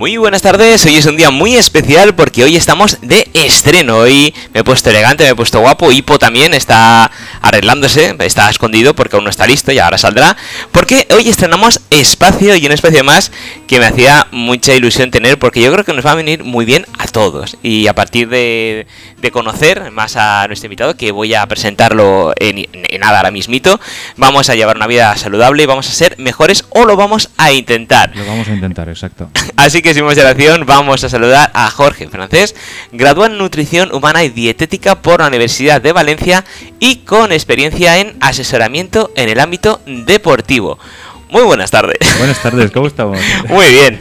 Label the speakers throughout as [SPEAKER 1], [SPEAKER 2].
[SPEAKER 1] Muy buenas tardes, hoy es un día muy especial porque hoy estamos de estreno. Hoy me he puesto elegante, me he puesto guapo. Hipo también está arreglándose, está escondido porque aún no está listo y ahora saldrá. Porque hoy estrenamos espacio y un espacio más que me hacía mucha ilusión tener porque yo creo que nos va a venir muy bien a todos. Y a partir de, conocer más a nuestro invitado, que voy a presentarlo en, nada ahora mismito, vamos a llevar una vida saludable y vamos a ser mejores o lo vamos a intentar.
[SPEAKER 2] Lo vamos a intentar, exacto.
[SPEAKER 1] Así que sin más dilación, vamos a saludar a Jorge Francés, graduado en Nutrición Humana y Dietética por la Universidad de Valencia y con experiencia en asesoramiento en el ámbito deportivo. Muy buenas tardes.
[SPEAKER 2] Buenas tardes, ¿cómo estamos?
[SPEAKER 1] Muy bien.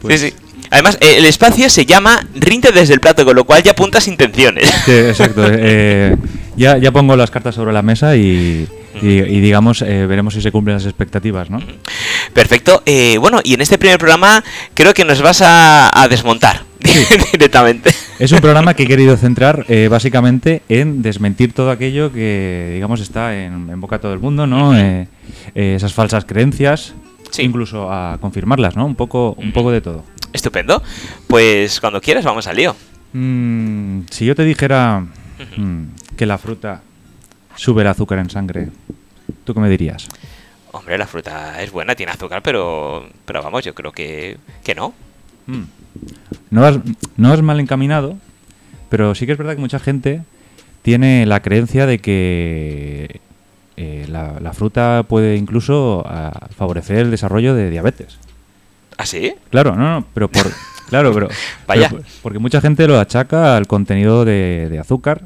[SPEAKER 1] Pues sí, sí. Además, eh, el espacio se llama Rinte desde el plato, con lo cual ya apuntas intenciones.
[SPEAKER 2] Sí, exacto. Eh, ya, ya pongo las cartas sobre la mesa y, y, digamos, eh, veremos si se cumplen las expectativas, ¿no?
[SPEAKER 1] Perfecto. Eh, bueno, y en este primer programa creo que nos vas a, desmontar directamente.
[SPEAKER 2] Es un programa que he querido centrar eh, básicamente en desmentir todo aquello que, digamos, está en, boca de todo el mundo, ¿no? esas falsas creencias, incluso a confirmarlas, ¿no? Un poco, un poco de todo.
[SPEAKER 1] Estupendo. Pues cuando quieras vamos al lío.
[SPEAKER 2] Mm, si yo te dijera mm, que la fruta sube el azúcar en sangre, ¿tú qué me dirías?
[SPEAKER 1] Hombre, la fruta es buena, tiene azúcar, pero, pero vamos, yo creo que, que no.
[SPEAKER 2] Mm. No, has, no mal encaminado, pero sí que es verdad que mucha gente tiene la creencia de que eh, la, fruta puede incluso ah, favorecer el desarrollo de diabetes.
[SPEAKER 1] ¿Ah, sí?
[SPEAKER 2] Claro, no, no, pero por... Claro, pero,
[SPEAKER 1] Vaya.
[SPEAKER 2] porque mucha gente lo achaca al contenido de, azúcar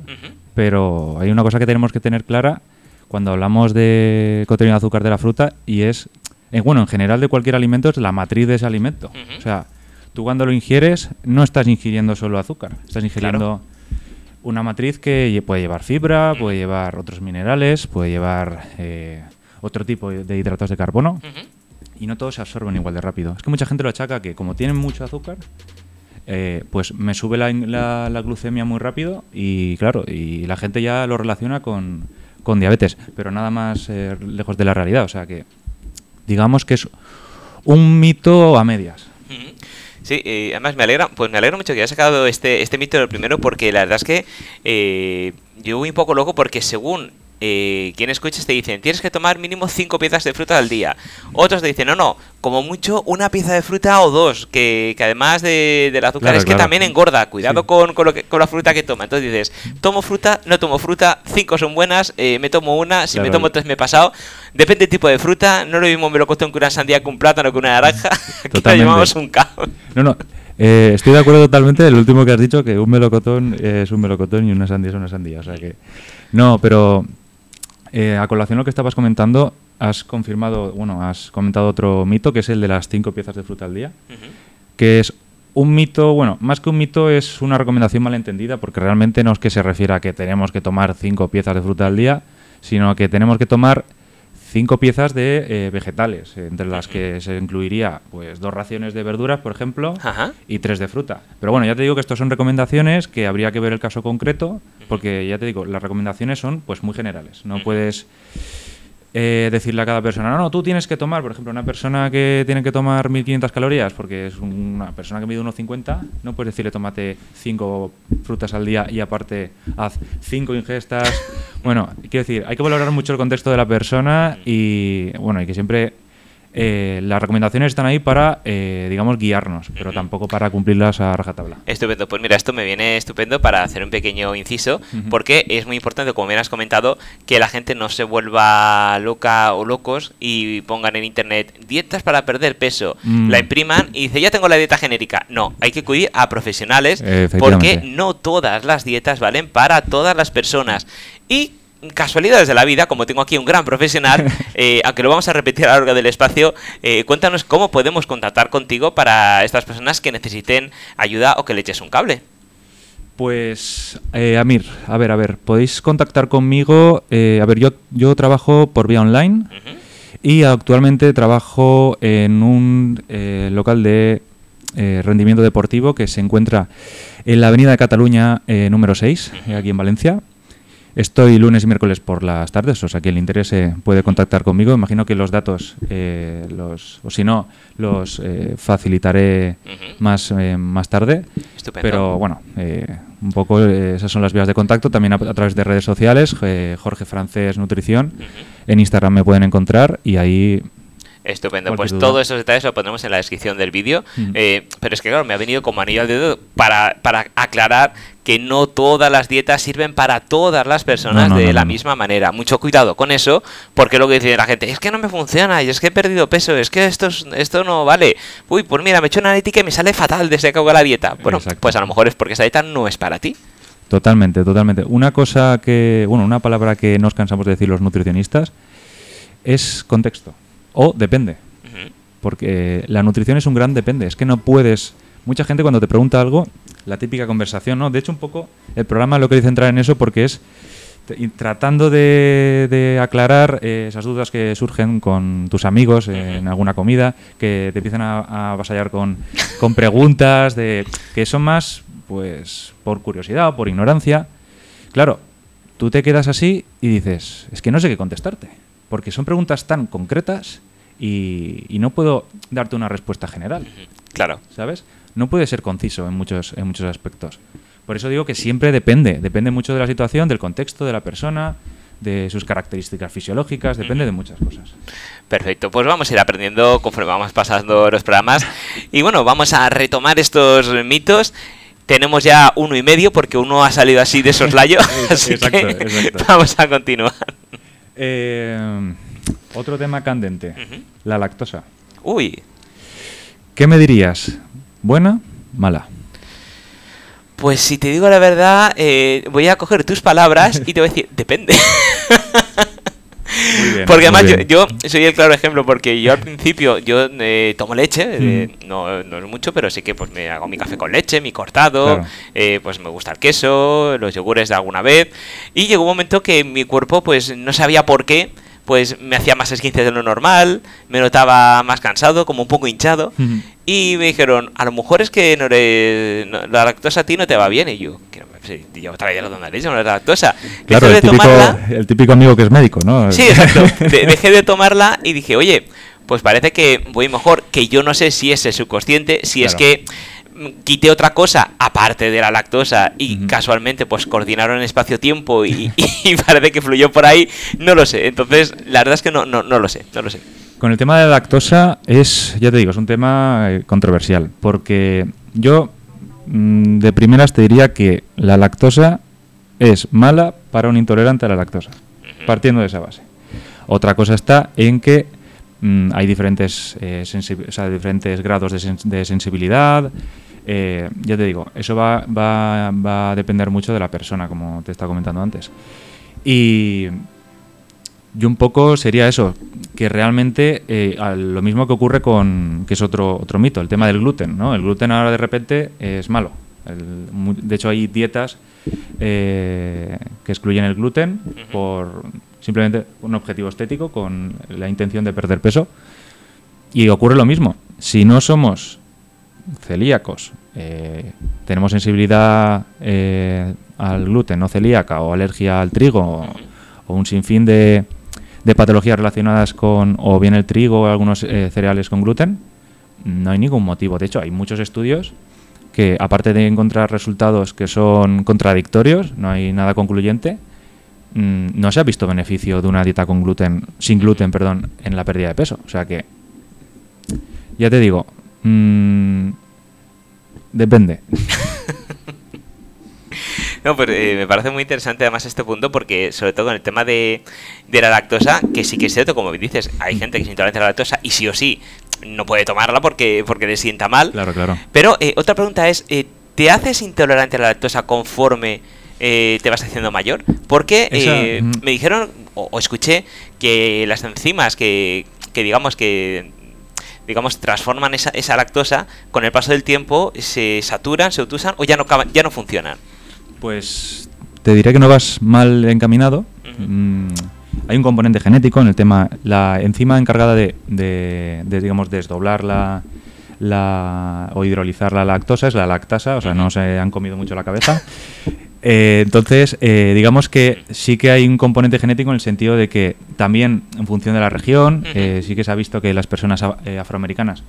[SPEAKER 2] pero hay una cosa que tenemos que tener clara cuando hablamos de contenido de azúcar de la fruta y es, eh, bueno, en general de cualquier alimento es la matriz de ese alimento. O sea, tú cuando lo ingieres no estás ingiriendo solo azúcar, estás ingiriendo una matriz que puede llevar fibra, puede llevar otros minerales, puede llevar eh, otro tipo de hidratos de carbono. Y no todos se absorben igual de rápido. Es que mucha gente lo achaca que como tienen mucho azúcar, eh, pues me sube la, glucemia muy rápido y claro, y la gente ya lo relaciona con, diabetes, pero nada más eh, lejos de la realidad. O sea que digamos que es un mito a medias.
[SPEAKER 1] Sí, y además me alegra, pues me alegra mucho que hayas sacado este, este mito del primero porque la verdad es que eh, yo voy un poco loco porque según eh, quien escuches te dicen, tienes que tomar mínimo 5 piezas de fruta al día. Otros te dicen, no, no, como mucho una pieza de fruta o dos, que, que además de, del azúcar es que también engorda. Cuidado con, con, lo que, con la fruta que toma. Entonces dices, tomo fruta, no tomo fruta, 5 son buenas, eh, me tomo una, si me tomo tres me he pasado. Depende del tipo de fruta, no lo mismo me lo costó con una sandía con un plátano que una naranja. Aquí lo llamamos un caos.
[SPEAKER 2] No, no. Eh, estoy de acuerdo totalmente. El último que has dicho, que un melocotón es un melocotón y una sandía es una sandía. O sea que. No, pero eh, a colación lo que estabas comentando, has confirmado, bueno, has comentado otro mito, que es el de las cinco piezas de fruta al día, que es un mito, bueno, más que un mito es una recomendación malentendida, porque realmente no es que se refiera a que tenemos que tomar cinco piezas de fruta al día, sino que tenemos que tomar cinco piezas de eh, vegetales, entre las que se incluiría pues dos raciones de verduras, por ejemplo, y tres de fruta. Pero bueno, ya te digo que estos son recomendaciones que habría que ver el caso concreto, porque ya te digo, las recomendaciones son pues muy generales. No puedes eh, decirle a cada persona, no, no, tú tienes que tomar, por ejemplo, una persona que tiene que tomar 1500 calorías porque es una persona que mide 1,50, no puedes decirle tómate 5 frutas al día y aparte haz 5 ingestas. bueno, quiero decir, hay que valorar mucho el contexto de la persona y, bueno, y que siempre eh, las recomendaciones están ahí para, eh, digamos, guiarnos, pero tampoco para cumplirlas a rajatabla.
[SPEAKER 1] Estupendo, pues mira, esto me viene estupendo para hacer un pequeño inciso, porque es muy importante, como bien has comentado, que la gente no se vuelva loca o locos y pongan en internet dietas para perder peso, mm. la impriman y dice, ya tengo la dieta genérica. No, hay que acudir a profesionales, porque no todas las dietas valen para todas las personas. Y casualidades de la vida, como tengo aquí un gran profesional, eh, aunque lo vamos a repetir a lo largo del espacio, eh, cuéntanos cómo podemos contactar contigo para estas personas que necesiten ayuda o que le eches un cable.
[SPEAKER 2] Pues, eh, Amir, a ver, a ver, podéis contactar conmigo. a ver, yo, yo trabajo por vía online y actualmente trabajo en un local de rendimiento deportivo que se encuentra en la Avenida de Cataluña número 6, aquí en Valencia. Estoy lunes y miércoles por las tardes, o sea, quien le interese puede contactar conmigo. Imagino que los datos, eh, los, o si no, los eh, facilitaré más, eh, más tarde.
[SPEAKER 1] Estupendo.
[SPEAKER 2] Pero bueno, un poco esas son las vías de contacto. También a, a través de redes sociales, Jorge Francés Nutrición. En Instagram me pueden encontrar y ahí
[SPEAKER 1] Estupendo, pues
[SPEAKER 2] duda.
[SPEAKER 1] todos esos detalles lo pondremos en la descripción del vídeo.
[SPEAKER 2] Mm.
[SPEAKER 1] Eh, pero es que, claro, me ha venido como anillo al dedo para, para aclarar que no todas las dietas sirven para todas las personas
[SPEAKER 2] No, no,
[SPEAKER 1] de
[SPEAKER 2] no,
[SPEAKER 1] la misma manera. Mucho cuidado con eso, porque lo que dice la gente es que no me funciona, y es que he perdido peso, es que esto, es- esto no vale. Uy, pues mira, me he hecho una analítica y me sale fatal desde que hago la dieta. Bueno,
[SPEAKER 2] Exacto.
[SPEAKER 1] pues a lo mejor es porque esa dieta no es para ti.
[SPEAKER 2] Totalmente, totalmente. Una cosa que, bueno, una palabra que nos cansamos de decir los nutricionistas es contexto. O depende. Porque la nutrición es un gran depende. Es que no puedes. Mucha gente cuando te pregunta algo, la típica conversación, ¿no? De hecho, un poco el programa lo que dice entrar en eso porque es tratando de, de aclarar eh, esas dudas que surgen con tus amigos eh, en alguna comida, que te empiezan a, a avasallar con, con preguntas de que son más, pues, por curiosidad o por ignorancia. Claro, tú te quedas así y dices, es que no sé qué contestarte, porque son preguntas tan concretas y, y no puedo darte una respuesta general.
[SPEAKER 1] Claro.
[SPEAKER 2] ¿sabes? No puede ser conciso en muchos, en muchos aspectos. Por eso digo que siempre depende, depende mucho de la situación, del contexto de la persona, de sus características fisiológicas, depende de muchas cosas.
[SPEAKER 1] Perfecto, pues vamos a ir aprendiendo conforme vamos pasando los programas. Y bueno, vamos a retomar estos mitos. Tenemos ya uno y medio porque uno ha salido así de soslayo. así
[SPEAKER 2] Exacto,
[SPEAKER 1] que
[SPEAKER 2] exacto.
[SPEAKER 1] vamos a continuar.
[SPEAKER 2] Eh, otro tema candente, la lactosa.
[SPEAKER 1] Uy,
[SPEAKER 2] ¿Qué me dirías? ¿Buena? ¿Mala?
[SPEAKER 1] pues si te digo la verdad, eh, voy a coger tus palabras y te voy a decir, depende.
[SPEAKER 2] Bien,
[SPEAKER 1] Porque además yo, yo soy el claro ejemplo, porque yo al principio yo eh, tomo leche, eh, no, no es mucho, pero sí que pues me hago mi café con leche, mi cortado,
[SPEAKER 2] Claro.
[SPEAKER 1] eh, pues me gusta el queso, los yogures de alguna vez, y llegó un momento que mi cuerpo pues no sabía por qué, pues me hacía más esquinces de lo normal, me notaba más cansado, como un poco hinchado, y me dijeron, a lo mejor es que no eres, no- la lactosa a ti no te va bien, y yo, que no me- sí, yo traía no era lactosa.
[SPEAKER 2] Claro, el típico,
[SPEAKER 1] tomarla-
[SPEAKER 2] el típico amigo que es médico, ¿no?
[SPEAKER 1] Sí, exacto. De- dejé de tomarla y dije, oye, pues parece que voy mejor, que yo no sé si es el subconsciente, si es que mm, quité otra cosa aparte de la lactosa y casualmente pues coordinaron espacio-tiempo y, y parece que fluyó por ahí, no lo sé. Entonces, la verdad es que no, no, no lo sé, no lo sé.
[SPEAKER 2] Con el tema de la lactosa es, ya te digo, es un tema eh, controversial, porque yo de primeras te diría que la lactosa es mala para un intolerante a la lactosa, partiendo de esa base. Otra cosa está en que mm, hay diferentes, eh, o sea, diferentes grados de, sens- de sensibilidad. eh, ya te digo, eso va, va- va a depender mucho de la persona, como te estaba comentando antes. Y, y un poco sería eso, que realmente eh, lo mismo que ocurre con, que es otro, otro mito, el tema del gluten, ¿no? El gluten ahora de repente es malo. El- de hecho hay dietas eh, que excluyen el gluten por simplemente un objetivo estético con la intención de perder peso. Y ocurre lo mismo. Si no somos celíacos, eh, tenemos sensibilidad eh, al gluten no celíaca o alergia al trigo o, o un sinfín de, de patologías relacionadas con o bien el trigo o algunos eh, cereales con gluten, no hay ningún motivo. De hecho, hay muchos estudios que, aparte de encontrar resultados que son contradictorios, no hay nada concluyente, mm, no se ha visto beneficio de una dieta con gluten, sin gluten, perdón, en la pérdida de peso. O sea que, ya te digo, mm, depende.
[SPEAKER 1] No, pues eh, me parece muy interesante además este punto porque sobre todo con el tema de, de la lactosa, que sí que es cierto, como dices, hay gente que es intolerante a la lactosa y sí o sí no puede tomarla porque, porque le sienta mal.
[SPEAKER 2] Claro, claro.
[SPEAKER 1] Pero eh, otra pregunta es, eh, ¿te haces intolerante a la lactosa conforme eh, te vas haciendo mayor? Porque
[SPEAKER 2] Esa- mm.
[SPEAKER 1] me dijeron o, o escuché que las enzimas que, que digamos que digamos transforman esa, esa lactosa con el paso del tiempo se saturan, se obtusan o ya no ya no funcionan.
[SPEAKER 2] Pues te diré que no vas mal encaminado. Mm, hay un componente genético en el tema, la enzima encargada de, de- de, digamos, desdoblar la, la- o hidrolizar la lactosa es la lactasa, o sea, no se han comido mucho la cabeza. Eh, entonces, eh, digamos que sí que hay un componente genético en el sentido de que también en función de la región, eh, sí que se ha visto que las personas eh, afroamericanas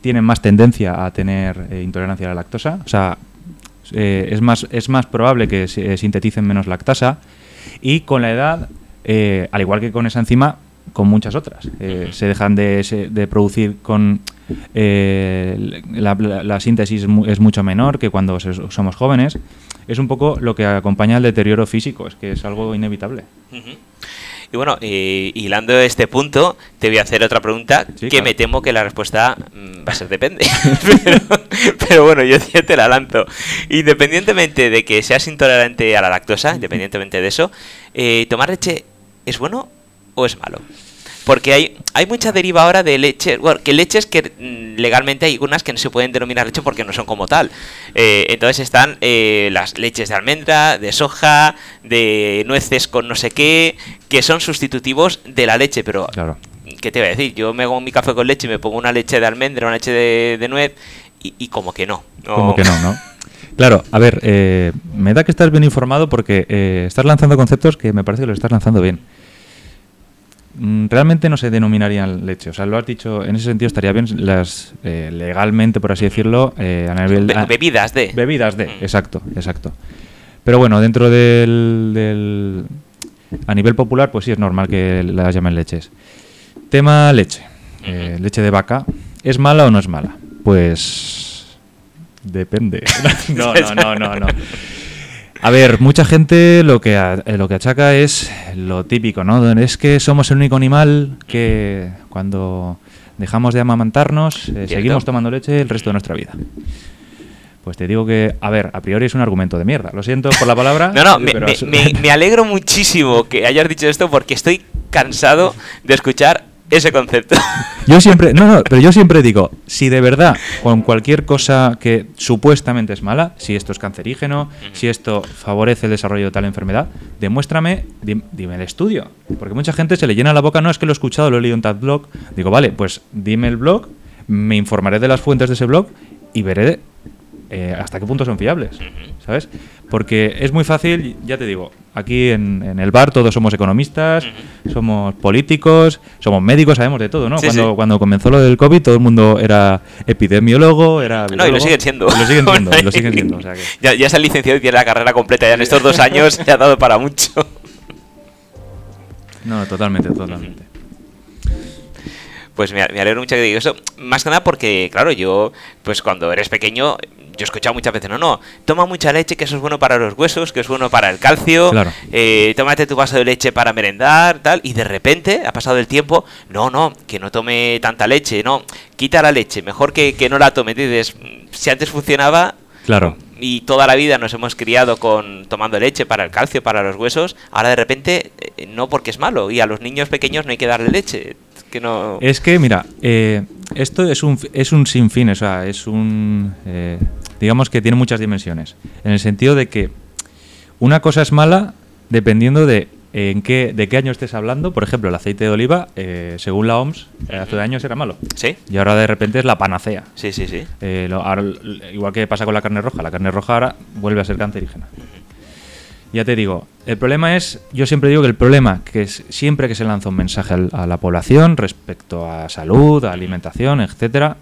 [SPEAKER 2] tienen más tendencia a tener eh, intolerancia a la lactosa. O sea, eh, es, más, es más probable que se- sinteticen menos lactasa. Y con la edad, eh, al igual que con esa enzima, con muchas otras. Eh, se dejan de, de producir con... eh, la, la- la síntesis es mu- es mucho menor que cuando se- somos jóvenes. Es un poco lo que acompaña al deterioro físico, es que es algo inevitable.
[SPEAKER 1] Ujú. Y bueno, eh, hilando este punto, te voy a hacer otra pregunta
[SPEAKER 2] Sí,
[SPEAKER 1] que
[SPEAKER 2] claro.
[SPEAKER 1] me temo que la respuesta mm, va a ser depende. pero, pero bueno, yo te la lanzo. Independientemente de que seas intolerante a la lactosa, independientemente de eso, eh, ¿tomar leche es bueno o es malo? Porque hay, hay mucha deriva ahora de leche, bueno, que leches que mm, legalmente hay unas que no se pueden denominar leche porque no son como tal. Eh, entonces están eh, las leches de almendra, de soja, de nueces con no sé qué, que son sustitutivos de la leche, pero
[SPEAKER 2] Claro.
[SPEAKER 1] ¿qué te voy a decir? Yo me hago mi café con leche y me pongo una leche de almendra, una leche de, de nuez y, y como que no. no.
[SPEAKER 2] Como que no, ¿no? Claro, a ver, eh, me da que estás bien informado porque eh, estás lanzando conceptos que me parece que los estás lanzando bien. Mm, Realmente no se denominarían leche, o sea, lo has dicho, en ese sentido estaría bien las eh, legalmente, por así decirlo, eh, a nivel...
[SPEAKER 1] Be- bebidas de.
[SPEAKER 2] Bebidas de,
[SPEAKER 1] Mm.
[SPEAKER 2] exacto, exacto. Pero bueno, dentro del, del- A nivel popular, pues sí es normal que las llamen leches. Tema leche. Eh, leche de vaca. ¿Es mala o no es mala? Pues... Depende. no, no, no, no, no. A ver, mucha gente lo que, a- eh, lo que achaca es lo típico, ¿no? Es que somos el único animal que cuando dejamos de amamantarnos eh, seguimos tomando leche el resto de nuestra vida. Pues te digo que, a ver, a priori es un argumento de mierda. Lo siento por la palabra.
[SPEAKER 1] No, no, me,
[SPEAKER 2] pero
[SPEAKER 1] me-
[SPEAKER 2] es-
[SPEAKER 1] me- me alegro muchísimo que hayas dicho esto porque estoy cansado de escuchar ese concepto.
[SPEAKER 2] Yo siempre, no, no, pero yo siempre digo, si de verdad con cualquier cosa que supuestamente es mala, si esto es cancerígeno, si esto favorece el desarrollo de tal enfermedad, demuéstrame, dim- dime el estudio. Porque mucha gente se le llena la boca, no es que lo he escuchado, lo he leído en tal blog. Digo, vale, pues dime el blog, me informaré de las fuentes de ese blog y veré eh, hasta qué punto son fiables, ¿sabes? Porque es muy fácil, ya te digo, aquí en, en el bar todos somos economistas, somos políticos, somos médicos, sabemos de todo, ¿no?
[SPEAKER 1] Sí,
[SPEAKER 2] cuando,
[SPEAKER 1] sí.
[SPEAKER 2] cuando comenzó lo del COVID todo el mundo era epidemiólogo, era...
[SPEAKER 1] No, y lo siguen siendo.
[SPEAKER 2] y lo siguen siendo, y lo siguen siendo, o sea que...
[SPEAKER 1] ya, ya se ha licenciado y tiene la carrera completa. Ya en estos dos años se ha dado para mucho.
[SPEAKER 2] No, totalmente, totalmente.
[SPEAKER 1] Pues me, me alegro mucho que digas eso. Más que nada porque, claro, yo, pues cuando eres pequeño, yo he escuchado muchas veces, no, no, toma mucha leche, que eso es bueno para los huesos, que es bueno para el calcio,
[SPEAKER 2] Claro.
[SPEAKER 1] eh, tómate tu vaso de leche para merendar, tal, y de repente, ha pasado el tiempo, no, no, que no tome tanta leche, no, quita la leche, mejor que, que no la tome. Dices, "Mm, si antes funcionaba,
[SPEAKER 2] Claro.
[SPEAKER 1] y toda la vida nos hemos criado con tomando leche para el calcio, para los huesos, ahora de repente eh, no porque es malo y a los niños pequeños no hay que darle leche, que no
[SPEAKER 2] Es que, mira, eh, esto es un, es un sinfín, o sea, es un... eh, digamos que tiene muchas dimensiones. En el sentido de que una cosa es mala dependiendo de en qué, de qué año estés hablando. Por ejemplo, el aceite de oliva, eh, según la OMS, eh, hace años era malo.
[SPEAKER 1] Sí,
[SPEAKER 2] Y ahora de repente es la panacea.
[SPEAKER 1] sí, sí, sí.
[SPEAKER 2] Eh, lo- ahora, l- igual que pasa con la carne roja, la carne roja ahora vuelve a ser cancerígena. Ya te digo, el problema es, yo siempre digo que el problema, que es siempre que se lanza un mensaje a la población respecto a salud, a alimentación, etcétera,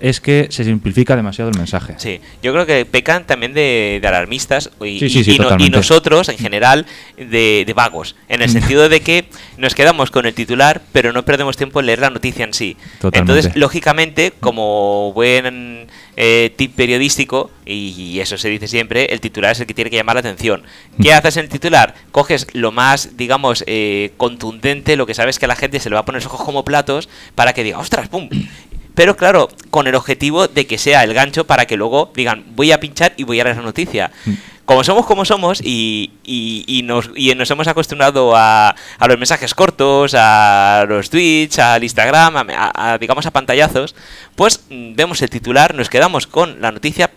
[SPEAKER 2] es que se simplifica demasiado el mensaje.
[SPEAKER 1] Sí, yo creo que pecan también de, de alarmistas y,
[SPEAKER 2] Sí, sí,
[SPEAKER 1] y-
[SPEAKER 2] sí,
[SPEAKER 1] y no- y
[SPEAKER 2] totalmente.
[SPEAKER 1] nosotros en general de, de vagos, en el sentido de que nos quedamos con el titular, pero no perdemos tiempo en leer la noticia en sí.
[SPEAKER 2] Totalmente.
[SPEAKER 1] Entonces, lógicamente, como buen eh, tip periodístico, y, y eso se dice siempre, el titular es el que tiene que llamar la atención. ¿Qué haces en el titular? Coges lo más, digamos, eh, contundente, lo que sabes que a la gente se le va a poner los ojos como platos, para que diga, ostras, pum. Pero claro, con el objetivo de que sea el gancho para que luego digan, voy a pinchar y voy a leer la noticia. Como somos como somos y, y- y nos, y nos hemos acostumbrado a, a los mensajes cortos, a los tweets, al Instagram, a, a- a, digamos a pantallazos, pues mm, vemos el titular, nos quedamos con la noticia,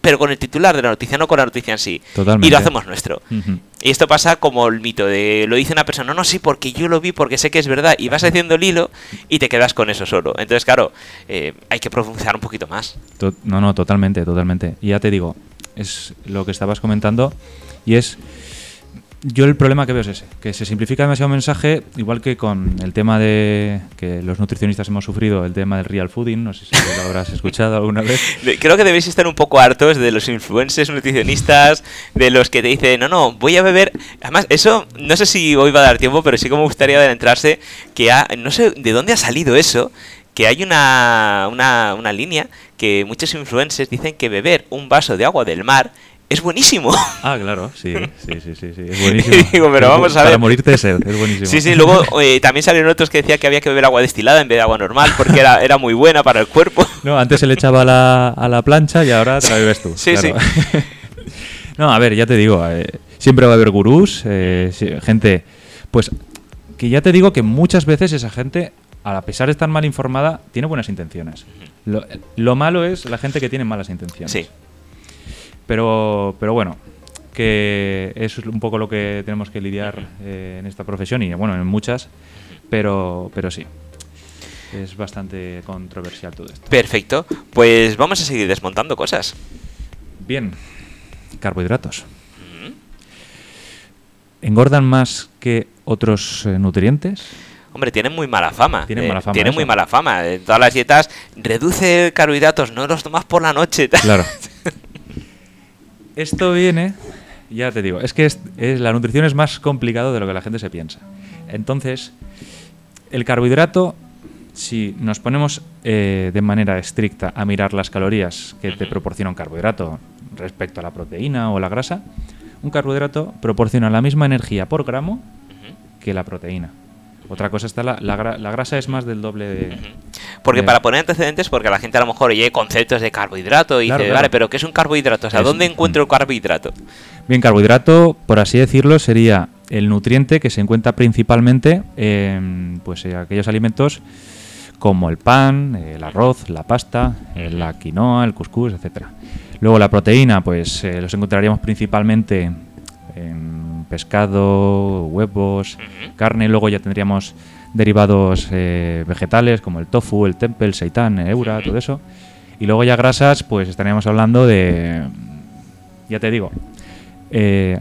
[SPEAKER 1] pero con el titular de la noticia, no con la noticia en sí.
[SPEAKER 2] Totalmente.
[SPEAKER 1] Y lo hacemos nuestro.
[SPEAKER 2] Ujú.
[SPEAKER 1] Y esto pasa como el mito de lo dice una persona, no, no, sí, porque yo lo vi, porque sé que es verdad, y vas haciendo el hilo y te quedas con eso solo. Entonces, claro, eh, hay que profundizar un poquito más.
[SPEAKER 2] No, no, totalmente, totalmente. Y ya te digo, es lo que estabas comentando y es yo el problema que veo es ese, que se simplifica demasiado el mensaje, igual que con el tema de que los nutricionistas hemos sufrido, el tema del real fooding, no sé si lo habrás escuchado alguna vez.
[SPEAKER 1] Creo que debéis estar un poco hartos de los influencers nutricionistas, de los que te dicen, no, no, voy a beber... Además, eso, no sé si hoy va a dar tiempo, pero sí que me gustaría adentrarse, que ha, no sé de dónde ha salido eso, que hay una, una, una línea que muchos influencers dicen que beber un vaso de agua del mar es buenísimo.
[SPEAKER 2] Ah, claro, sí, sí, sí, sí, es buenísimo.
[SPEAKER 1] Digo, pero vamos a ver.
[SPEAKER 2] Para morirte de sed, es buenísimo.
[SPEAKER 1] Sí, sí, luego eh, también salieron otros que decían que había que beber agua destilada en vez de agua normal porque era, era muy buena para el cuerpo.
[SPEAKER 2] No, antes se le echaba a la, a la plancha y ahora te la bebes tú.
[SPEAKER 1] Sí, sí.
[SPEAKER 2] no, a ver, ya te digo, eh, siempre va a haber gurús, eh, gente, pues que ya te digo que muchas veces esa gente, a pesar de estar mal informada, tiene buenas intenciones. Lo, lo malo es la gente que tiene malas intenciones.
[SPEAKER 1] Sí.
[SPEAKER 2] Pero, pero bueno, que es un poco lo que tenemos que lidiar eh, en esta profesión y bueno, en muchas, pero, pero sí. Es bastante controversial todo esto.
[SPEAKER 1] Perfecto. Pues vamos a seguir desmontando cosas.
[SPEAKER 2] Bien. Carbohidratos. ¿Engordan más que otros eh, nutrientes?
[SPEAKER 1] Hombre, tienen muy mala fama.
[SPEAKER 2] Tienen
[SPEAKER 1] Eh,
[SPEAKER 2] mala fama
[SPEAKER 1] tienen
[SPEAKER 2] eso.
[SPEAKER 1] muy mala fama. En todas las dietas, reduce carbohidratos, no los tomas por la noche.
[SPEAKER 2] Claro. Esto viene, ya te digo, es que es, es- la nutrición es más complicado de lo que la gente se piensa. Entonces, el carbohidrato, si nos ponemos eh, de manera estricta a mirar las calorías que te proporciona un carbohidrato respecto a la proteína o la grasa, un carbohidrato proporciona la misma energía por gramo que la proteína. Otra cosa está la, la la grasa es más del doble de,
[SPEAKER 1] Porque para poner antecedentes, porque la gente a lo mejor oye conceptos de carbohidrato y
[SPEAKER 2] Claro,
[SPEAKER 1] dice,
[SPEAKER 2] claro.
[SPEAKER 1] vale, pero ¿qué es un carbohidrato? O sea,
[SPEAKER 2] Es-
[SPEAKER 1] ¿dónde encuentro el carbohidrato?
[SPEAKER 2] Bien, carbohidrato, por así decirlo, sería el nutriente que se encuentra principalmente en pues, eh, aquellos alimentos como el pan, el arroz, la pasta, la quinoa, el cuscús, etcétera. Luego la proteína, pues eh, los encontraríamos principalmente en pescado, huevos, carne. Luego ya tendríamos derivados eh, vegetales como el tofu, el tempe, el seitán, el eura, todo eso. Y luego ya grasas, pues estaríamos hablando de, ya te digo, eh,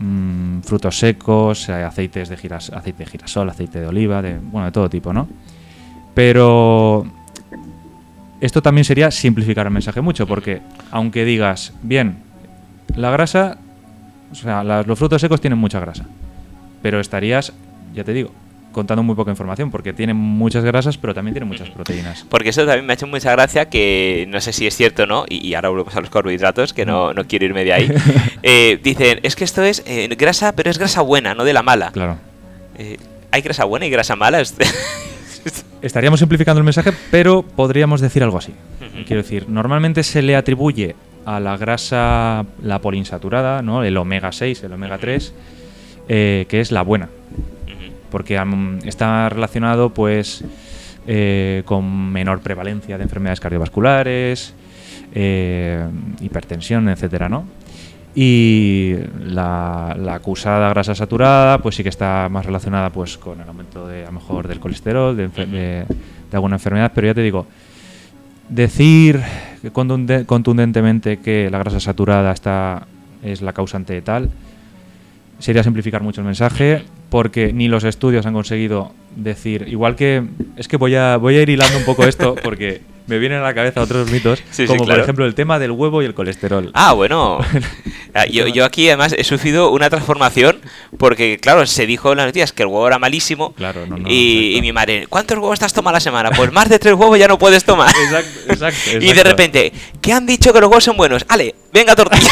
[SPEAKER 2] mm, frutos secos, eh, aceites de giras, aceite de girasol, aceite de oliva, de, bueno, de todo tipo, ¿no? Pero esto también sería simplificar el mensaje mucho, porque aunque digas, bien, la grasa, o sea, los frutos secos tienen mucha grasa, pero estarías, ya te digo, contando muy poca información, porque tienen muchas grasas, pero también tienen muchas proteínas.
[SPEAKER 1] Porque eso también me ha hecho mucha gracia, que no sé si es cierto o no, y, y ahora volvemos a los carbohidratos, que no, no quiero irme de ahí. Eh, dicen, es que esto es eh, grasa, pero es grasa buena, no de la mala.
[SPEAKER 2] Claro.
[SPEAKER 1] Eh, ¿Hay grasa buena y grasa mala? Es-
[SPEAKER 2] Estaríamos simplificando el mensaje, pero podríamos decir algo así. Quiero decir, normalmente se le atribuye a la grasa, la poliinsaturada, ¿no? el omega 6, el omega 3, eh, que es la buena. Porque está relacionado pues eh, con menor prevalencia de enfermedades cardiovasculares, eh, hipertensión, etcétera, ¿no? Y la, la acusada grasa saturada, pues sí que está más relacionada pues con el aumento de, a lo mejor del colesterol, de, de- de alguna enfermedad, pero ya te digo, decir contundentemente que la grasa saturada está, es la causante de tal, sería simplificar mucho el mensaje, porque ni los estudios han conseguido decir, igual que, es que voy a, voy a ir hilando un poco esto, porque me vienen a la cabeza otros mitos,
[SPEAKER 1] Sí, sí,
[SPEAKER 2] como
[SPEAKER 1] claro.
[SPEAKER 2] por ejemplo el tema del huevo y el colesterol.
[SPEAKER 1] Ah, bueno. Ah, yo, yo aquí además he sufrido una transformación porque, claro, se dijo en las noticias que el huevo era malísimo.
[SPEAKER 2] Claro, no, no,
[SPEAKER 1] y, mi madre, ¿cuántos huevos estás tomando a la semana? Pues más de tres huevos ya no puedes tomar.
[SPEAKER 2] Exacto, exacto,
[SPEAKER 1] Y de repente, ¿qué han dicho que los huevos son buenos? Ale, venga tortilla.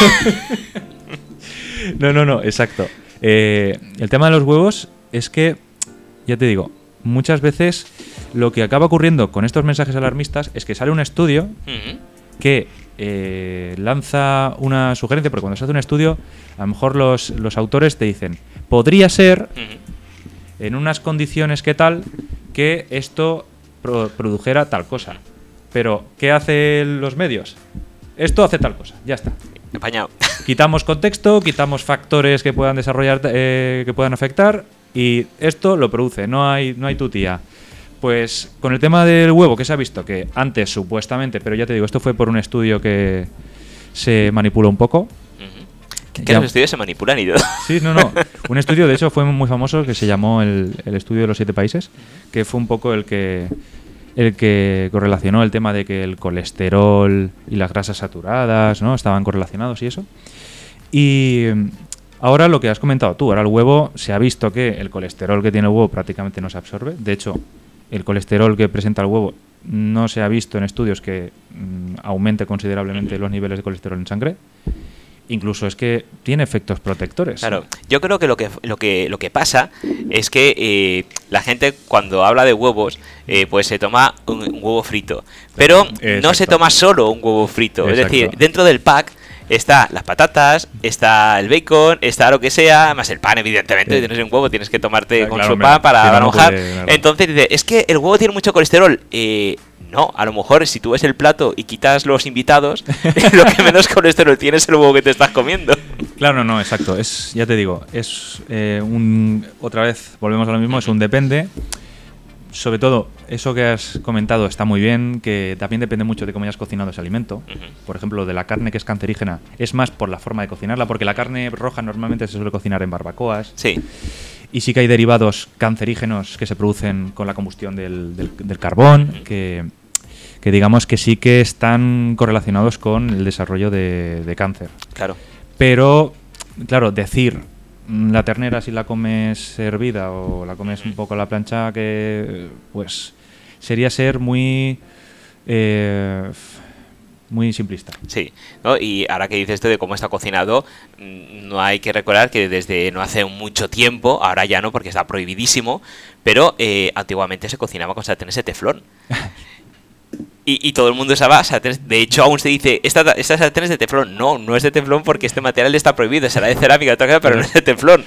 [SPEAKER 2] No, no, no, exacto. Eh, el tema de los huevos es que, ya te digo, muchas veces lo que acaba ocurriendo con estos mensajes alarmistas es que sale un estudio que eh, lanza una sugerencia, porque cuando se hace un estudio, a lo mejor los, los autores te dicen, podría ser, en unas condiciones que tal, que esto pro- produjera tal cosa. Pero, ¿qué hacen los medios? Esto hace tal cosa, ya está.
[SPEAKER 1] Apañado.
[SPEAKER 2] Quitamos contexto, quitamos factores que puedan desarrollar, eh, que puedan afectar, y esto lo produce, no hay, no hay tutía. Pues con el tema del huevo, que se ha visto que antes supuestamente, pero ya te digo, esto fue por un estudio que se manipula un poco.
[SPEAKER 1] Que, que los estudios se manipulan y todo.
[SPEAKER 2] Sí, no, no. Un estudio, de hecho, fue muy famoso que se llamó el, el estudio de los siete países, que fue un poco el que el que correlacionó el tema de que el colesterol y las grasas saturadas ¿no? estaban correlacionados y eso. Y mm, ahora lo que has comentado tú, ahora el huevo se ha visto que el colesterol que tiene el huevo prácticamente no se absorbe. De hecho, el colesterol que presenta el huevo no se ha visto en estudios que mm, aumente considerablemente los niveles de colesterol en sangre incluso es que tiene efectos protectores.
[SPEAKER 1] Claro, yo creo que lo que lo que lo que pasa es que eh, la gente cuando habla de huevos, eh, pues se toma un, huevo frito, pero no se toma solo un huevo frito, es decir, dentro del pack está las patatas, está el bacon, está lo que sea, más el pan, evidentemente. Si tienes un huevo, tienes que tomarte con su pan para enojar. Entonces dice, es que el huevo tiene mucho colesterol. Eh, no, a lo mejor si tú ves el plato y quitas los invitados, lo que menos colesterol tiene es el huevo que te estás comiendo.
[SPEAKER 2] Claro, no, exacto. Es, ya te digo, es eh, un. Otra vez, volvemos a lo mismo, es un depende. Sobre todo, eso que has comentado está muy bien, que también depende mucho de cómo hayas cocinado ese alimento. Por ejemplo, de la carne que es cancerígena, es más por la forma de cocinarla, porque la carne roja normalmente se suele cocinar en barbacoas.
[SPEAKER 1] Sí.
[SPEAKER 2] Y sí que hay derivados cancerígenos que se producen con la combustión del, del, carbón, que, que, digamos que sí que están correlacionados con el desarrollo de, de cáncer.
[SPEAKER 1] Claro.
[SPEAKER 2] Pero, claro, decir mm, la ternera si la comes hervida o la comes un poco a la plancha, que pues sería ser muy... Eh, muy simplista.
[SPEAKER 1] Sí, y ahora que dices esto de cómo está cocinado, mm, no hay que recordar que desde no hace mucho tiempo, ahora ya no porque está prohibidísimo, pero eh, antiguamente se cocinaba con sartenes de teflón. Y, todo el mundo usaba sartenes. De hecho, aún se dice, esta, esta sartén es de teflón. No, no es de teflón porque este material está prohibido. Será de cerámica, pero no es de teflón.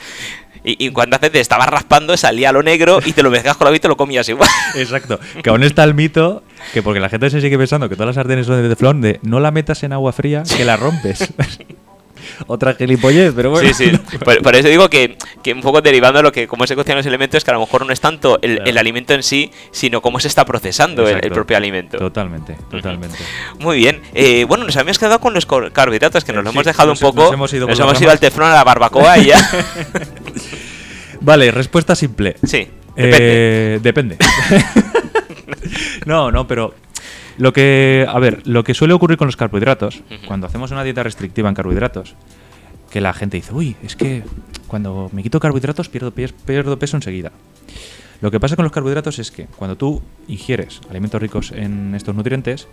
[SPEAKER 1] Y, y cuando haces te estabas raspando, salía lo negro y te lo mezclas con la vida y te lo comías igual.
[SPEAKER 2] Exacto. Que aún está el mito, que porque la gente se sigue pensando que todas las sartenes son de teflón, de no la metas en agua fría, que la rompes. otra gilipollez, pero bueno.
[SPEAKER 1] Sí, sí. Por, eso digo que, un poco derivando de lo que cómo se cocinan los elementos, que a lo mejor no es tanto el, alimento en sí, sino cómo se está procesando el, propio alimento.
[SPEAKER 2] Totalmente, totalmente.
[SPEAKER 1] Muy bien. Eh, bueno, nos habíamos quedado con los carbohidratos, que nos lo hemos dejado un poco. Nos hemos ido, nos hemos ido al teflón, a la barbacoa y ya.
[SPEAKER 2] Vale, respuesta simple.
[SPEAKER 1] Sí.
[SPEAKER 2] Eh, depende. no, no, pero lo que, a ver, lo que suele ocurrir con los carbohidratos, cuando hacemos una dieta restrictiva en carbohidratos, que la gente dice, uy, es que cuando me quito carbohidratos pierdo, pierdo peso enseguida. Lo que pasa con los carbohidratos es que cuando tú ingieres alimentos ricos en estos nutrientes,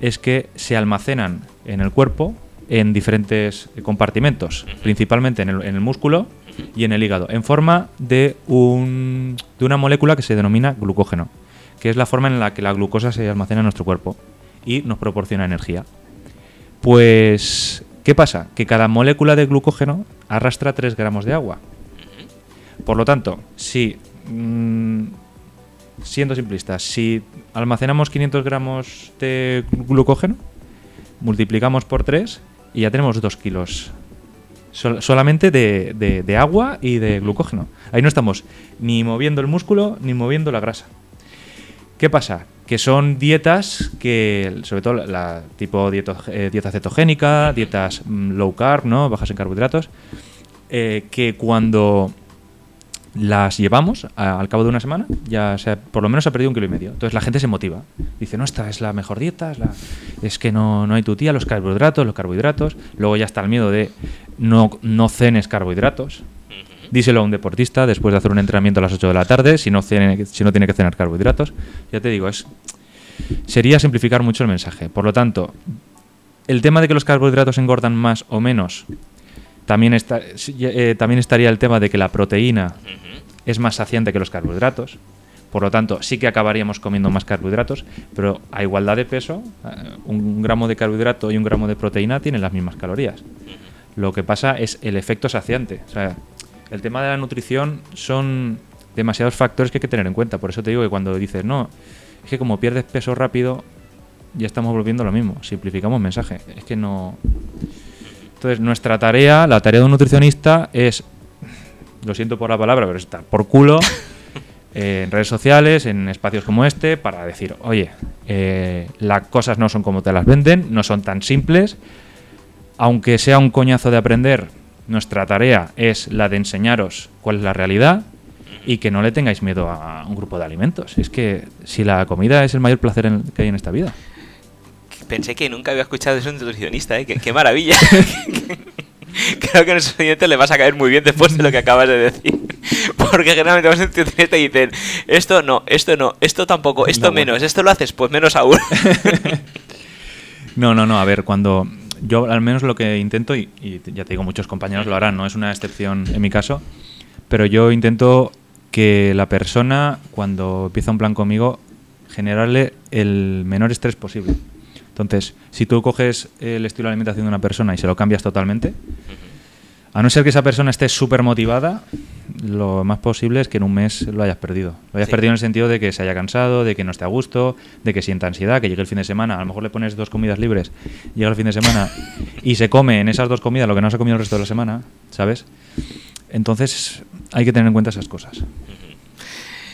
[SPEAKER 2] es que se almacenan en el cuerpo en diferentes compartimentos, principalmente en el, músculo y en el hígado, en forma de, un, de una molécula que se denomina glucógeno que es la forma en la que la glucosa se almacena en nuestro cuerpo y nos proporciona energía. Pues, ¿qué pasa? Que cada molécula de glucógeno arrastra 3 gramos de agua. Por lo tanto, si, mm, siendo simplistas, si almacenamos 500 gramos de glucógeno, multiplicamos por 3 y ya tenemos 2 kilos solamente de, de, agua y de glucógeno. Ahí no estamos ni moviendo el músculo ni moviendo la grasa. ¿Qué pasa? Que son dietas que, sobre todo la tipo eh, dieta cetogénica, dietas mm, low carb, ¿no? bajas en carbohidratos, eh, que cuando las llevamos al cabo de una semana, ya sea, por lo menos se ha perdido un kilo y medio. Entonces la gente se motiva. Dice, no, esta es la mejor dieta, es, la... es que no, no hay tu tía, los carbohidratos, los carbohidratos. Luego ya está el miedo de no, no cenes carbohidratos, díselo a un deportista después de hacer un entrenamiento a las 8 de la tarde, si no, tiene, si no tiene que cenar carbohidratos. Ya te digo, es sería simplificar mucho el mensaje. Por lo tanto, el tema de que los carbohidratos engordan más o menos, también, está, eh, también estaría el tema de que la proteína es más saciante que los carbohidratos. Por lo tanto, sí que acabaríamos comiendo más carbohidratos, pero a igualdad de peso, eh, un gramo de carbohidrato y un gramo de proteína tienen las mismas calorías. Lo que pasa es el efecto saciante. O sea, el tema de la nutrición son demasiados factores que hay que tener en cuenta. Por eso te digo que cuando dices, no, es que como pierdes peso rápido, ya estamos volviendo a lo mismo. Simplificamos mensaje. Es que no. Entonces, nuestra tarea, la tarea de un nutricionista es, lo siento por la palabra, pero estar por culo en redes sociales, en espacios como este, para decir, oye, eh, las cosas no son como te las venden, no son tan simples aunque sea un coñazo de aprender, nuestra tarea es la de enseñaros cuál es la realidad y que no le tengáis miedo a un grupo de alimentos. Es que si la comida es el mayor placer en- que hay en esta vida.
[SPEAKER 1] Pensé que nunca había escuchado eso de un nutricionista, ¿eh? Qué, qué maravilla. Creo que a nuestros oyentes les vas a caer muy bien después de lo que acabas de decir. Porque generalmente vas a un nutricionista y dicen, esto no, esto no, esto tampoco, esto
[SPEAKER 2] No, bueno.
[SPEAKER 1] menos, esto lo haces, pues menos aún.
[SPEAKER 2] No, no, no, a ver, cuando yo al menos lo que intento, y, y ya te digo, muchos compañeros lo harán, no es una excepción en mi caso, pero yo intento que la persona, cuando empieza un plan conmigo, generarle el menor estrés posible. Entonces, si tú coges el estilo de alimentación de una persona y se lo cambias totalmente, a no ser que esa persona esté súper motivada, lo más posible es que en un mes lo hayas perdido. Lo hayas
[SPEAKER 1] Sí.
[SPEAKER 2] perdido en el sentido de que se haya cansado, de que no esté a gusto, de que sienta ansiedad, que llegue el fin de semana. A lo mejor le pones dos comidas libres, llega el fin de semana y se come en esas dos comidas lo que no se ha comido el resto de la semana, ¿sabes? Entonces hay que tener en cuenta esas cosas.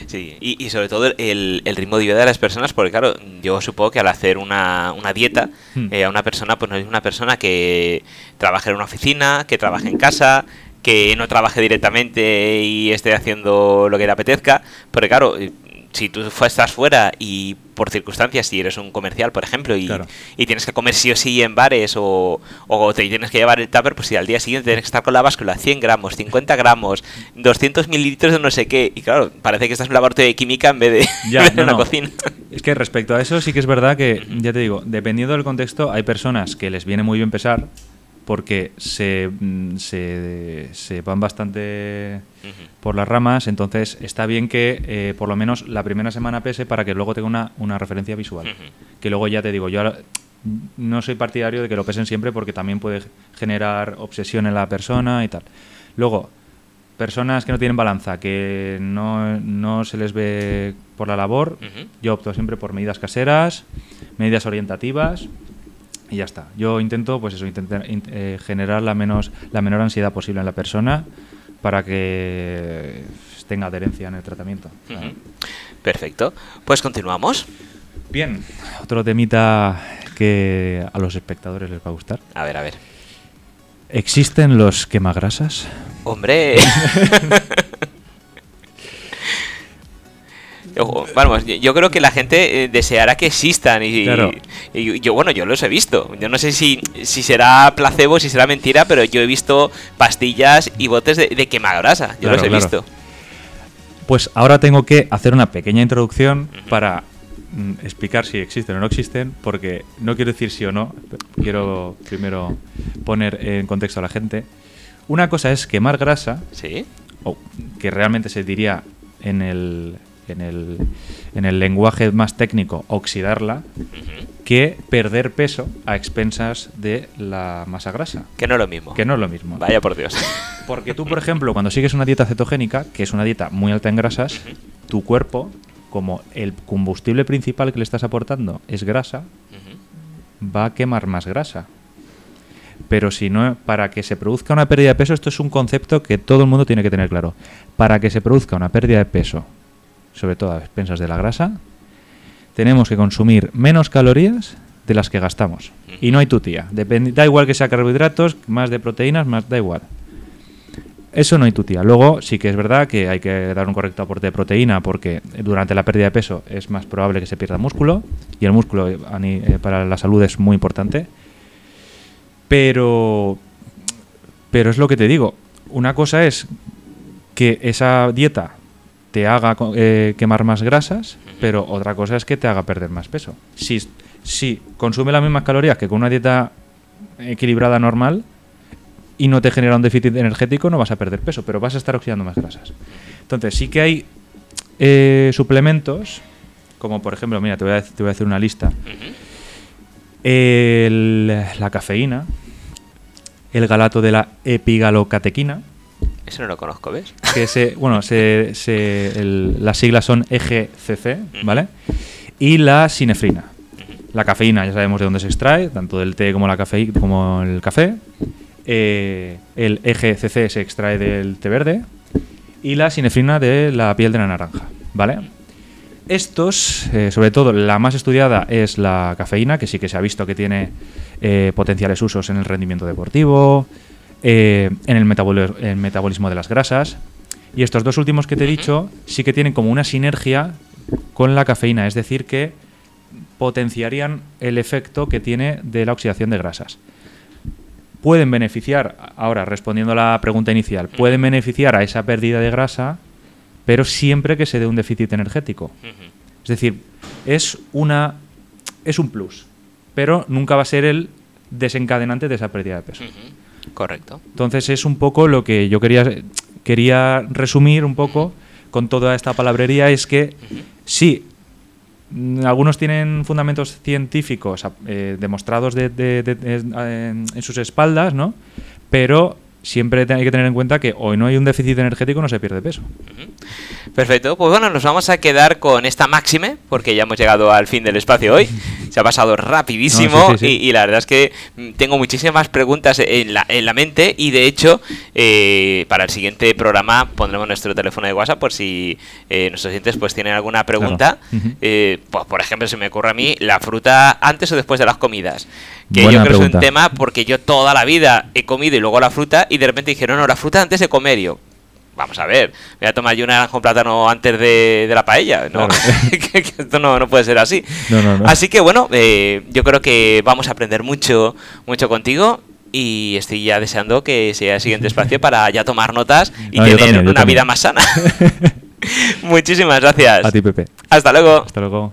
[SPEAKER 1] Sí, y, y sobre todo el, el ritmo de vida de las personas, porque claro, yo supongo que al hacer una, una dieta,
[SPEAKER 2] Hmm.
[SPEAKER 1] eh, a una persona, pues no es una persona que trabaje en una oficina, que trabaje en casa, que no trabaje directamente y esté haciendo lo que le apetezca, porque claro, si tú estás fuera y por circunstancias, si eres un comercial, por ejemplo, y,
[SPEAKER 2] Claro.
[SPEAKER 1] y tienes que comer sí o sí en bares o, o te tienes que llevar el tupper, pues si al día siguiente tienes que estar con la báscula 100 gramos, 50 gramos, 200 mililitros de no sé qué, y claro, parece que estás en un laboratorio de química en vez de,
[SPEAKER 2] Ya,
[SPEAKER 1] en
[SPEAKER 2] no,
[SPEAKER 1] una
[SPEAKER 2] no.
[SPEAKER 1] cocina.
[SPEAKER 2] Es que respecto a eso sí que es verdad que, ya te digo, dependiendo del contexto, hay personas que les viene muy bien pesar porque se, mm, se, se van bastante por las ramas, entonces está bien que eh, por lo menos la primera semana pese para que luego tenga una, una referencia visual. Que luego ya te digo, yo ahora no soy partidario de que lo pesen siempre porque también puede generar obsesión en la persona y tal. Luego, personas que no tienen balanza, que no, no se les ve por la labor, yo opto siempre por medidas caseras, medidas orientativas y ya está. Yo intento, pues eso, intentar in- eh, generar la, menos, la menor ansiedad posible en la persona para que tenga adherencia en el tratamiento.
[SPEAKER 1] Perfecto. Pues continuamos.
[SPEAKER 2] Bien, otro temita que a los espectadores les va a gustar.
[SPEAKER 1] A ver, a ver.
[SPEAKER 2] ¿Existen los quemagrasas?
[SPEAKER 1] Hombre. Vamos, yo- creo que la gente eh, deseará que existan y,
[SPEAKER 2] Claro.
[SPEAKER 1] y yo, bueno, yo los he visto. Yo no sé si, si será placebo, si será mentira, pero yo he visto pastillas y botes de, de quemagrasa. Yo
[SPEAKER 2] Claro,
[SPEAKER 1] los he
[SPEAKER 2] claro.
[SPEAKER 1] visto.
[SPEAKER 2] Pues ahora tengo que hacer una pequeña introducción para mm, explicar si existen o no existen, porque no quiero decir sí o no, quiero primero poner en contexto a la gente. Una cosa es quemar grasa,
[SPEAKER 1] ¿Sí?
[SPEAKER 2] o que realmente se diría en el, en el, en el lenguaje más técnico, oxidarla, que perder peso a expensas de la masa grasa,
[SPEAKER 1] Que no es lo mismo.
[SPEAKER 2] que no es lo mismo.
[SPEAKER 1] Vaya por Dios.
[SPEAKER 2] Porque tú, por ejemplo, cuando sigues una dieta cetogénica, que es una dieta muy alta en grasas, tu cuerpo, como el combustible principal que le estás aportando es grasa, va a quemar más grasa. Pero si no, para que se produzca una pérdida de peso, esto es un concepto que todo el mundo tiene que tener claro. Para que se produzca una pérdida de peso, sobre todo a expensas de la grasa, tenemos que consumir menos calorías de las que gastamos. Y no hay tutía. Depende, da igual que sea carbohidratos, más de proteínas, más da igual. Eso no hay tutía. Luego sí que es verdad que hay que dar un correcto aporte de proteína porque durante la pérdida de peso es más probable que se pierda músculo y el músculo eh, eh, para la salud es muy importante. Pero, pero es lo que te digo. Una cosa es que esa dieta te haga eh, quemar más grasas, pero otra cosa es que te haga perder más peso. Si, si consume las mismas calorías que con una dieta equilibrada normal y no te genera un déficit energético, no vas a perder peso, pero vas a estar oxidando más grasas. Entonces, sí que hay eh, suplementos, como por ejemplo, mira, te voy a, te voy a hacer una lista. El- la cafeína, el galato de la epigalocatequina,
[SPEAKER 1] Eso no lo conozco, ¿ves?
[SPEAKER 2] que se, bueno, se, se- el- las siglas son EGCC, ¿vale? Y la sinefrina. La cafeína ya sabemos de dónde se extrae, tanto del té como la café, como el café. Eh, el EGCC se extrae del té verde y la sinefrina de la piel de la naranja, ¿vale? estos, eh, sobre todo la más estudiada es la cafeína, que sí que se ha visto que tiene eh, potenciales usos en el rendimiento deportivo, eh, en el, metabolismo de las grasas. Y estos dos últimos que te he dicho sí que tienen como una sinergia con la cafeína, es decir, que potenciarían el efecto que tiene de la oxidación de grasas. Pueden beneficiar, ahora respondiendo a la pregunta inicial, pueden beneficiar a esa pérdida de grasa pero siempre que se dé un déficit energético. Es decir, es una es un plus, pero nunca va a ser el desencadenante de esa pérdida de peso.
[SPEAKER 1] Correcto.
[SPEAKER 2] Entonces es un poco lo que yo quería quería resumir un poco con toda esta palabrería es que sí algunos tienen fundamentos científicos eh, demostrados en, en sus espaldas, ¿no? Pero siempre hay que tener en cuenta que hoy no hay un déficit energético, no se pierde peso.
[SPEAKER 1] Perfecto, pues bueno, nos vamos a quedar con esta máxime, porque ya hemos llegado al fin del espacio hoy. Se ha pasado rapidísimo Y, la verdad es que mm, tengo muchísimas preguntas en la, en la mente y de hecho eh, para el siguiente programa pondremos nuestro teléfono de WhatsApp por si eh, nuestros clientes pues tienen alguna pregunta. Eh, pues por ejemplo, se me ocurre a mí la fruta antes o después de las comidas. Que yo creo que es un tema porque yo toda la vida he comido y luego la fruta y de repente dijeron, no, la fruta antes de comer yo vamos a ver, voy a tomar yo una naranja con plátano antes de, la paella. No, esto no, puede ser así. así que bueno, eh, yo creo que vamos a aprender mucho, mucho contigo. Y estoy ya deseando que sea el siguiente espacio para ya tomar notas y tener una vida más sana. Muchísimas gracias.
[SPEAKER 2] A ti, Pepe.
[SPEAKER 1] Hasta luego.
[SPEAKER 2] Hasta luego.